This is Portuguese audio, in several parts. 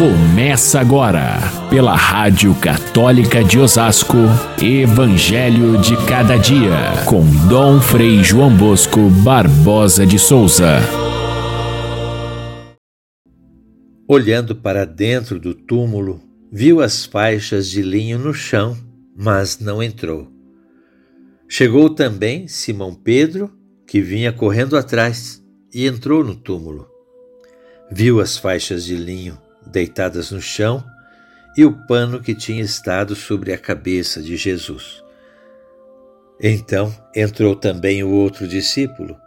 Começa agora, pela Rádio Católica de Osasco, Evangelho de Cada Dia, com Dom Frei João Bosco Barbosa de Souza. Olhando para dentro do túmulo, viu as faixas de linho no chão, mas não entrou. Chegou também Simão Pedro, que vinha correndo atrás, e entrou no túmulo. Viu as faixas de linho deitadas no chão e o pano que tinha estado sobre a cabeça de Jesus. Então entrou também o outro discípulo,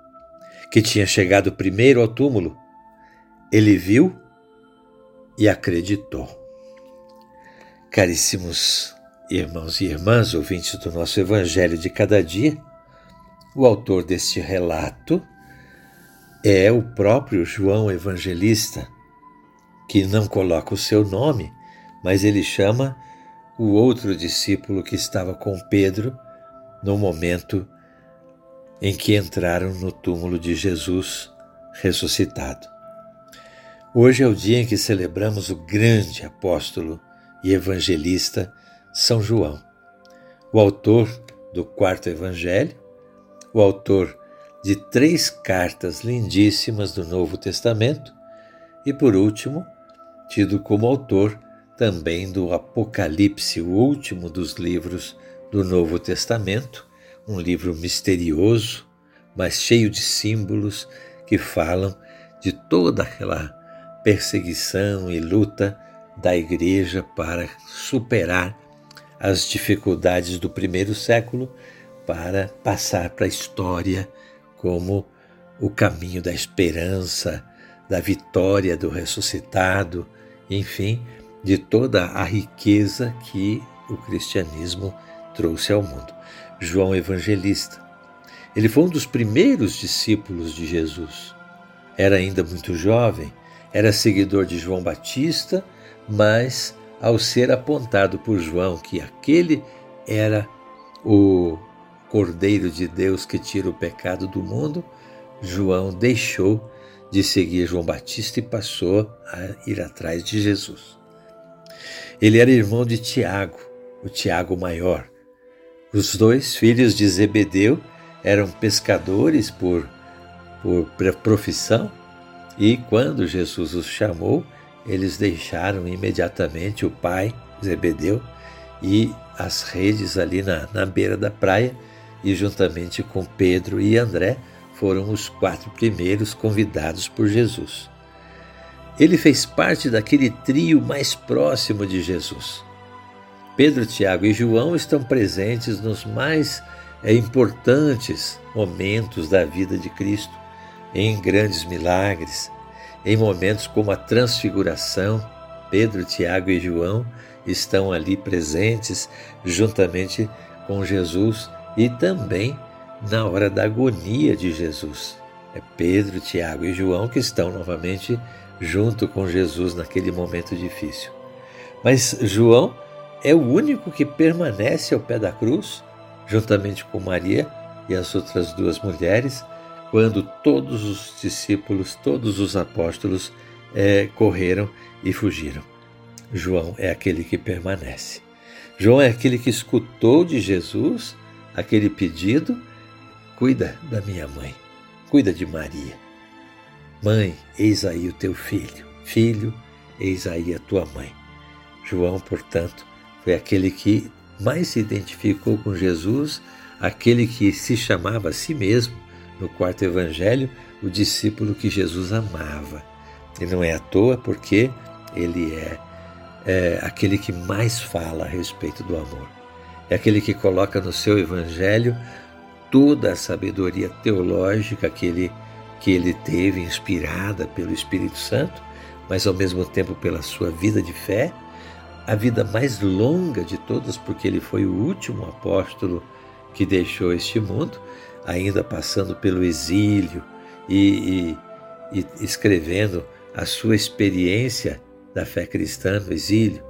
que tinha chegado primeiro ao túmulo. Ele viu e acreditou. Caríssimos irmãos e irmãs, ouvintes do nosso Evangelho de cada dia, o autor deste relato é o próprio João Evangelista, que não coloca o seu nome, mas ele chama o outro discípulo que estava com Pedro no momento em que entraram no túmulo de Jesus ressuscitado. Hoje é o dia em que celebramos o grande apóstolo e evangelista São João, o autor do quarto evangelho, o autor de três cartas lindíssimas do Novo Testamento e, por último, tido como autor também do Apocalipse, o último dos livros do Novo Testamento, um livro misterioso, mas cheio de símbolos que falam de toda aquela perseguição e luta da igreja para superar as dificuldades do primeiro século para passar para a história como o caminho da esperança, da vitória do ressuscitado, enfim, de toda a riqueza que o cristianismo trouxe ao mundo. João Evangelista. Ele foi um dos primeiros discípulos de Jesus. Era ainda muito jovem, era seguidor de João Batista, mas ao ser apontado por João que aquele era o Cordeiro de Deus que tira o pecado do mundo, João deixou de seguir João Batista e passou a ir atrás de Jesus. Ele era irmão de Tiago, o Tiago maior. Os dois filhos de Zebedeu eram pescadores por, por profissão e quando Jesus os chamou, eles deixaram imediatamente o pai, Zebedeu, e as redes ali na, na beira da praia e juntamente com Pedro e André foram os quatro primeiros convidados por Jesus. Ele fez parte daquele trio mais próximo de Jesus. Pedro, Tiago e João estão presentes nos mais é, importantes momentos da vida de Cristo, em grandes milagres, em momentos como a transfiguração. Pedro, Tiago e João estão ali presentes juntamente com Jesus e também na hora da agonia de Jesus. É Pedro, Tiago e João que estão novamente junto com Jesus naquele momento difícil. Mas João é o único que permanece ao pé da cruz, juntamente com Maria e as outras duas mulheres, quando todos os discípulos, todos os apóstolos é, correram e fugiram. João é aquele que permanece. João é aquele que escutou de Jesus aquele pedido Cuida da minha mãe, cuida de Maria. Mãe, eis aí o teu filho. Filho, eis aí a tua mãe. João, portanto, foi aquele que mais se identificou com Jesus, aquele que se chamava a si mesmo, no quarto evangelho, o discípulo que Jesus amava. E não é à toa porque ele é, é aquele que mais fala a respeito do amor. É aquele que coloca no seu evangelho toda a sabedoria teológica que ele, que ele teve, inspirada pelo Espírito Santo, mas ao mesmo tempo pela sua vida de fé, a vida mais longa de todas, porque ele foi o último apóstolo que deixou este mundo, ainda passando pelo exílio e, e, e escrevendo a sua experiência da fé cristã no exílio.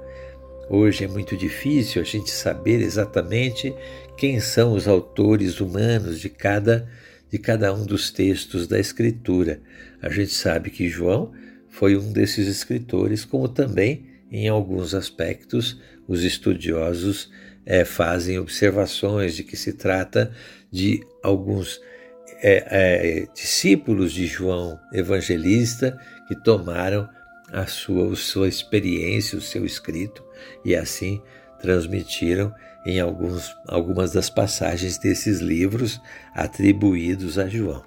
Hoje é muito difícil a gente saber exatamente quem são os autores humanos de cada de cada um dos textos da escritura. A gente sabe que João foi um desses escritores, como também, em alguns aspectos, os estudiosos é, fazem observações de que se trata de alguns é, é, discípulos de João Evangelista que tomaram a sua, a sua experiência, o seu escrito, e assim transmitiram em alguns, algumas das passagens desses livros atribuídos a João.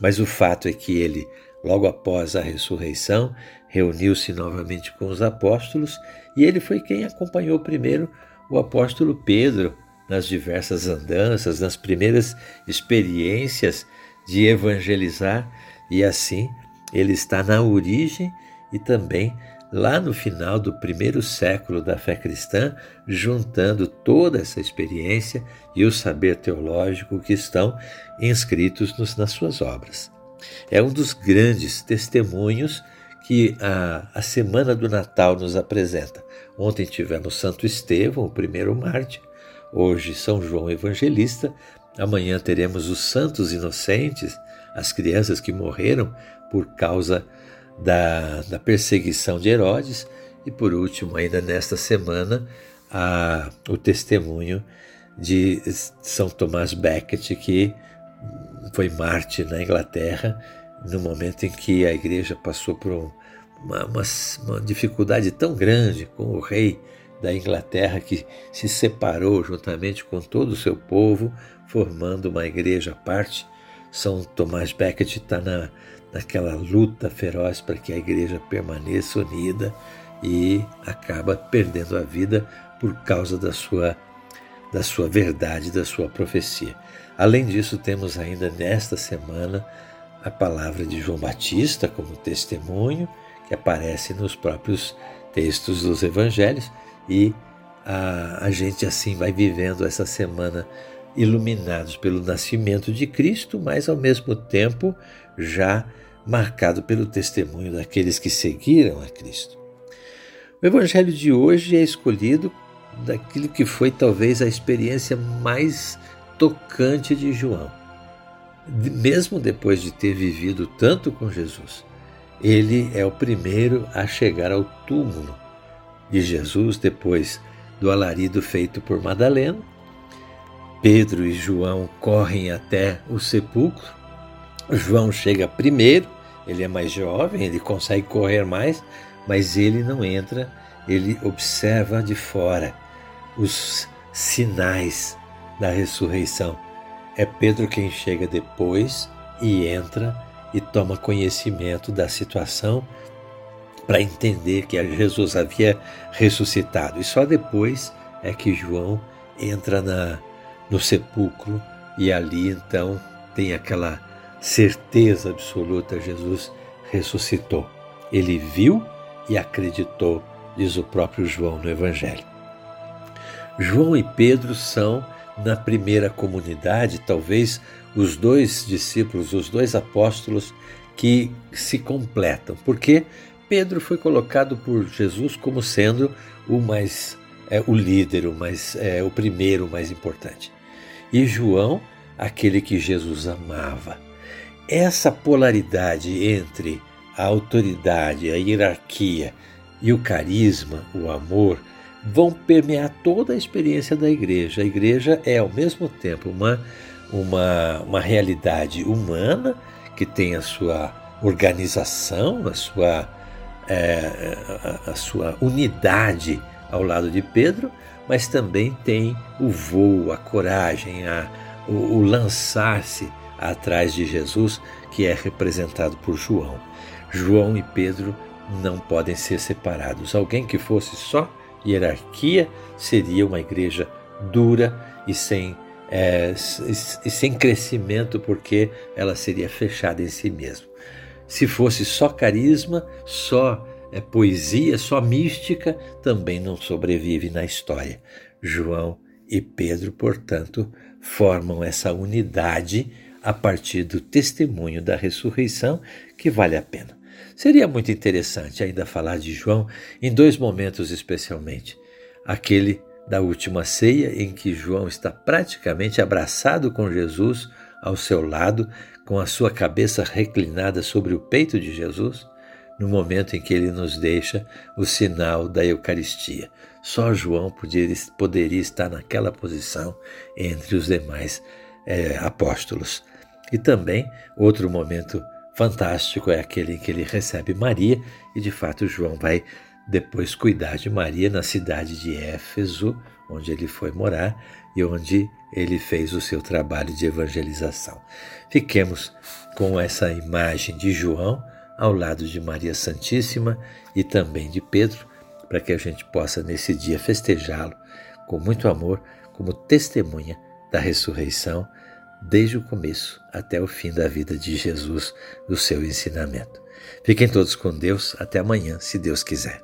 Mas o fato é que ele, logo após a ressurreição, reuniu-se novamente com os apóstolos e ele foi quem acompanhou primeiro o apóstolo Pedro nas diversas andanças, nas primeiras experiências de evangelizar, e assim ele está na origem e também lá no final do primeiro século da fé cristã, juntando toda essa experiência e o saber teológico que estão inscritos nos, nas suas obras. É um dos grandes testemunhos que a, a Semana do Natal nos apresenta. Ontem tivemos Santo Estevão, o primeiro mártir, hoje São João Evangelista, amanhã teremos os santos inocentes, as crianças que morreram por causa da, da perseguição de Herodes, e por último, ainda nesta semana, a, o testemunho de São Tomás Becket, que foi mártir na Inglaterra no momento em que a igreja passou por uma, uma, uma dificuldade tão grande com o rei da Inglaterra que se separou juntamente com todo o seu povo, formando uma igreja à parte. São Tomás Becket está na, naquela luta feroz para que a igreja permaneça unida e acaba perdendo a vida por causa da sua, da sua verdade, da sua profecia. Além disso, temos ainda nesta semana a palavra de João Batista como testemunho, que aparece nos próprios textos dos evangelhos, e a, a gente assim vai vivendo essa semana iluminados pelo nascimento de Cristo, mas ao mesmo tempo já marcado pelo testemunho daqueles que seguiram a Cristo. O evangelho de hoje é escolhido daquilo que foi talvez a experiência mais tocante de João mesmo depois de ter vivido tanto com Jesus, ele é o primeiro a chegar ao túmulo de Jesus depois do alarido feito por Madalena. Pedro e João correm até o sepulcro. João chega primeiro, ele é mais jovem, ele consegue correr mais, mas ele não entra, ele observa de fora os sinais da ressurreição. É Pedro quem chega depois e entra e toma conhecimento da situação para entender que Jesus havia ressuscitado. E só depois é que João entra na, no sepulcro e ali então tem aquela certeza absoluta: Jesus ressuscitou. Ele viu e acreditou, diz o próprio João no Evangelho. João e Pedro são na primeira comunidade, talvez os dois discípulos, os dois apóstolos que se completam, porque Pedro foi colocado por Jesus como sendo o mais é, o líder, o mais é, o primeiro, o mais importante, e João aquele que Jesus amava. Essa polaridade entre a autoridade, a hierarquia e o carisma, o amor, vão permear toda a experiência da igreja. A igreja é, ao mesmo tempo, uma, uma, uma realidade humana que tem a sua organização, a sua, é, a, a sua unidade ao lado de Pedro, mas também tem o voo, a coragem, a, o, o lançar-se atrás de Jesus, que é representado por João. João e Pedro não podem ser separados. Alguém que fosse só hierarquia, seria uma igreja dura e sem, é, e sem crescimento, porque ela seria fechada em si mesma. Se fosse só carisma, só é, poesia, só mística, também não sobrevive na história. João e Pedro, portanto, formam essa unidade a partir do testemunho da ressurreição que vale a pena. Seria muito interessante ainda falar de João em dois momentos especialmente. Aquele da última ceia, em que João está praticamente abraçado com Jesus ao seu lado, com a sua cabeça reclinada sobre o peito de Jesus, no momento em que ele nos deixa o sinal da Eucaristia. Só João poderia, estar naquela posição entre os demais é, apóstolos. E também outro momento fantástico é aquele em que ele recebe Maria e de fato João vai depois cuidar de Maria na cidade de Éfeso, onde ele foi morar e onde ele fez o seu trabalho de evangelização. Fiquemos com essa imagem de João ao lado de Maria Santíssima e também de Pedro, para que a gente possa nesse dia festejá-lo com muito amor, como testemunha da ressurreição, desde o começo até o fim da vida de Jesus, do seu ensinamento. Fiquem todos com Deus, até amanhã, se Deus quiser.